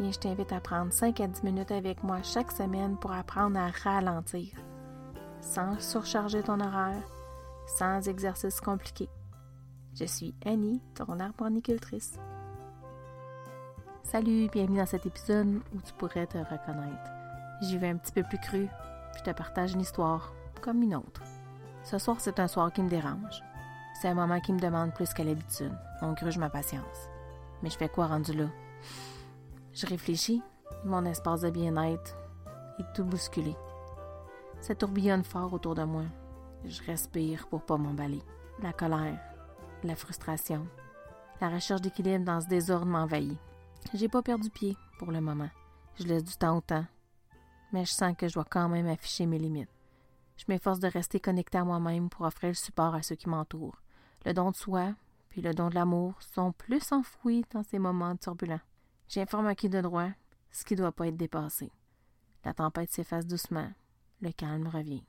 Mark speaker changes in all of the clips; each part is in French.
Speaker 1: Je t'invite à prendre 5 à 10 minutes avec moi chaque semaine pour apprendre à ralentir, sans surcharger ton horaire, sans exercice compliqué. Je suis Annie, ton arboricultrice. Salut, bienvenue dans cet épisode où tu pourrais te reconnaître. J'y vais un petit peu plus cru, je te partage une histoire comme une autre. Ce soir, c'est un soir qui me dérange. C'est un moment qui me demande plus qu'à l'habitude. On gruge ma patience. Mais je fais quoi rendu là? Je réfléchis, mon espace de bien-être est tout bousculé. Ça tourbillonne fort autour de moi. Je respire pour pas m'emballer. La colère, la frustration, la recherche d'équilibre dans ce désordre m'envahit. J'ai pas perdu pied pour le moment. Je laisse du temps au temps. Mais je sens que je dois quand même afficher mes limites. Je m'efforce de rester connecté à moi-même pour offrir le support à ceux qui m'entourent. Le don de soi, puis le don de l'amour sont plus enfouis dans ces moments turbulents. J'informe à qui de droit ce qui ne doit pas être dépassé. La tempête s'efface doucement. Le calme revient.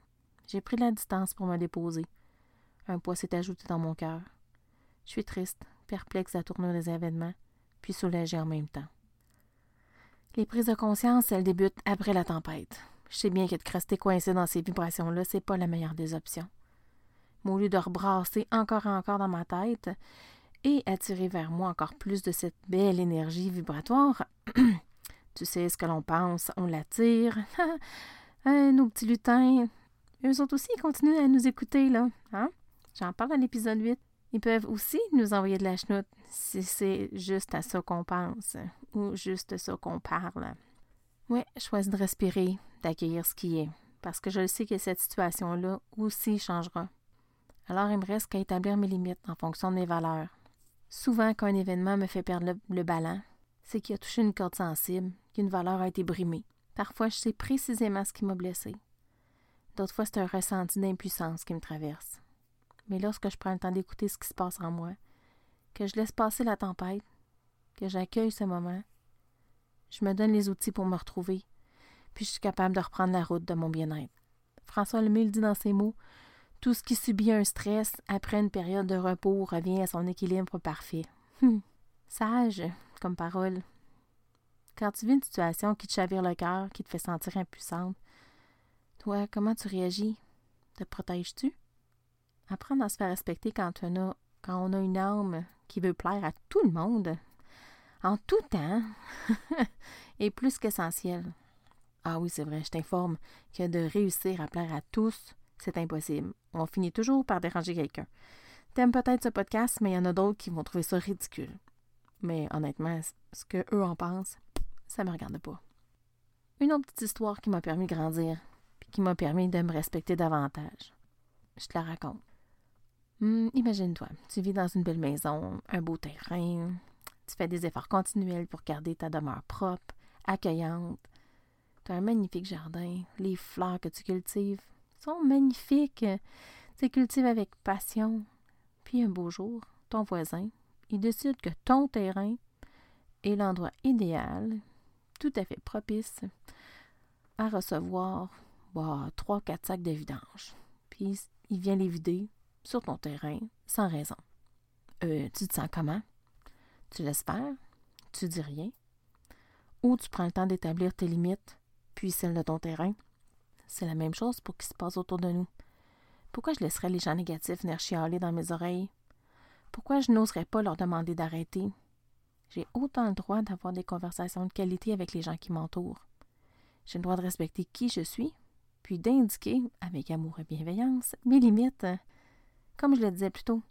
Speaker 1: J'ai pris la distance pour me déposer. Un poids s'est ajouté dans mon cœur. Je suis triste, perplexe à tourner des événements, puis soulagée en même temps. Les prises de conscience, elles débutent après la tempête. Je sais bien que de rester coincé dans ces vibrations-là, c'est pas la meilleure des options. Mais au lieu de rebrasser encore et encore dans ma tête et attirer vers moi encore plus de cette belle énergie vibratoire, tu sais ce que l'on pense, on l'attire. Nos petits lutins, eux autres aussi, ils continuent à nous écouter, là. Hein? J'en parle dans l'épisode 8. Ils peuvent aussi nous envoyer de la chenoute si c'est juste à ça qu'on pense ou juste ça qu'on parle. Oui, je choisis de respirer, d'accueillir ce qui est, parce que je le sais que cette situation-là aussi changera. Alors, il me reste qu'à établir mes limites en fonction de mes valeurs. Souvent, quand un événement me fait perdre le, le ballon, c'est qu'il a touché une corde sensible, qu'une valeur a été brimée. Parfois, je sais précisément ce qui m'a blessé. D'autres fois, c'est un ressenti d'impuissance qui me traverse. Mais lorsque je prends le temps d'écouter ce qui se passe en moi, que je laisse passer la tempête, que j'accueille ce moment, je me donne les outils pour me retrouver, puis je suis capable de reprendre la route de mon bien-être. François Lemay le dit dans ses mots Tout ce qui subit un stress après une période de repos revient à son équilibre parfait. Hum, sage comme parole. Quand tu vis une situation qui te chavire le cœur, qui te fait sentir impuissante, toi, comment tu réagis? Te protèges-tu? Apprendre à se faire respecter quand on a, quand on a une âme qui veut plaire à tout le monde, en tout temps, est plus qu'essentiel. Ah oui, c'est vrai, je t'informe que de réussir à plaire à tous, c'est impossible. On finit toujours par déranger quelqu'un. T'aimes peut-être ce podcast, mais il y en a d'autres qui vont trouver ça ridicule. Mais honnêtement, ce que eux en pensent, ça me regarde pas. Une autre petite histoire qui m'a permis de grandir, puis qui m'a permis de me respecter davantage. Je te la raconte. Hum, Imagine-toi, tu vis dans une belle maison, un beau terrain, tu fais des efforts continuels pour garder ta demeure propre, accueillante. Tu as un magnifique jardin, les fleurs que tu cultives sont magnifiques. Tu cultives avec passion. Puis un beau jour, ton voisin, il décide que ton terrain est l'endroit idéal, tout à fait propice à recevoir bah, trois, quatre sacs de vidange. Puis il vient les vider sur ton terrain sans raison. Euh, tu te sens comment? Tu faire? Tu dis rien? Ou tu prends le temps d'établir tes limites, puis celles de ton terrain? C'est la même chose pour ce qui se passe autour de nous. Pourquoi je laisserais les gens négatifs venir chialer dans mes oreilles? Pourquoi je n'oserais pas leur demander d'arrêter? J'ai autant le droit d'avoir des conversations de qualité avec les gens qui m'entourent. J'ai le droit de respecter qui je suis, puis d'indiquer, avec amour et bienveillance, mes limites. Comme je le disais plus tôt,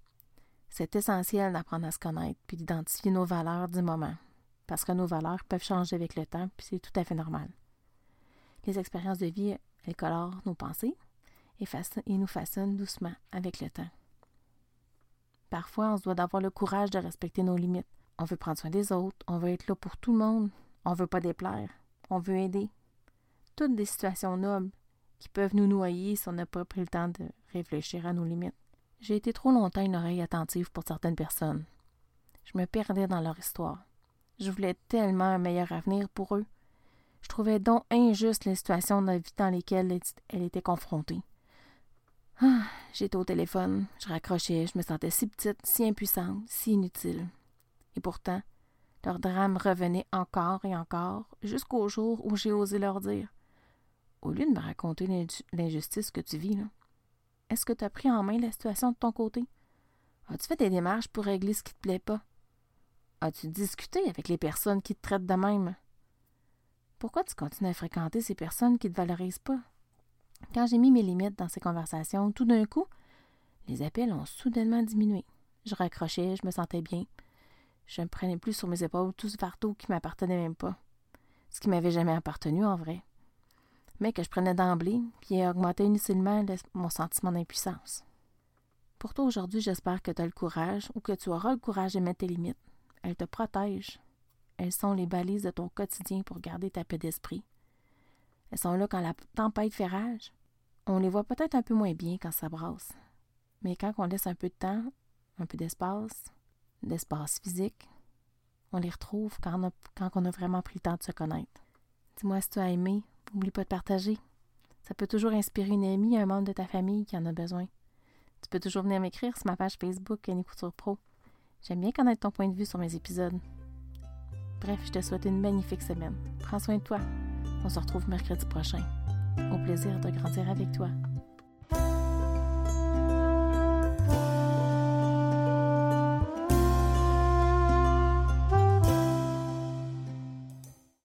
Speaker 1: c'est essentiel d'apprendre à se connaître puis d'identifier nos valeurs du moment, parce que nos valeurs peuvent changer avec le temps, puis c'est tout à fait normal. Les expériences de vie, colorent nos pensées et, nous façonnent doucement avec le temps. Parfois, on se doit d'avoir le courage de respecter nos limites. On veut prendre soin des autres, on veut être là pour tout le monde, on veut pas déplaire, on veut aider. toutes des situations nobles qui peuvent nous noyer si on n'a pas pris le temps de réfléchir à nos limites. J'ai été trop longtemps une oreille attentive pour certaines personnes. Je me perdais dans leur histoire. Je voulais tellement un meilleur avenir pour eux. Je trouvais donc injuste les situations de la vie dans lesquelles elle était confrontée. Ah, j'étais au téléphone, je raccrochais, je me sentais si petite, si impuissante, si inutile. Et pourtant, leur drame revenait encore et encore, jusqu'au jour où j'ai osé leur dire Au lieu de me raconter l'injustice que tu vis, est-ce que tu as pris en main la situation de ton côté? As-tu fait des démarches pour régler ce qui te plaît pas? As-tu discuté avec les personnes qui te traitent de même? Pourquoi tu continues à fréquenter ces personnes qui ne te valorisent pas? Quand j'ai mis mes limites dans ces conversations, tout d'un coup, les appels ont soudainement diminué. Je raccrochais, je me sentais bien. Je ne prenais plus sur mes épaules tout ce fardeau qui m'appartenait même pas. Ce qui m'avait jamais appartenu en vrai. Mais que je prenais d'emblée, qui augmentait inutilement mon sentiment d'impuissance. Pour toi aujourd'hui, j'espère que tu as le courage ou que tu auras le courage de mettre tes limites. Elles te protègent. Elles sont les balises de ton quotidien pour garder ta paix d'esprit. Elles sont là quand la tempête fait rage. On les voit peut-être un peu moins bien quand ça brasse. Mais quand on laisse un peu de temps, un peu d'espace, d'espace physique, on les retrouve quand on, a, vraiment pris le temps de se connaître. Dis-moi si tu as aimé, n'oublie pas de partager. Ça peut toujours inspirer une amie, un membre de ta famille qui en a besoin. Tu peux toujours venir m'écrire sur ma page Facebook Annie Couture Pro. J'aime bien connaître ton point de vue sur mes épisodes. Bref, je te souhaite une magnifique semaine. Prends soin de toi. On se retrouve mercredi prochain. Au plaisir de grandir avec toi.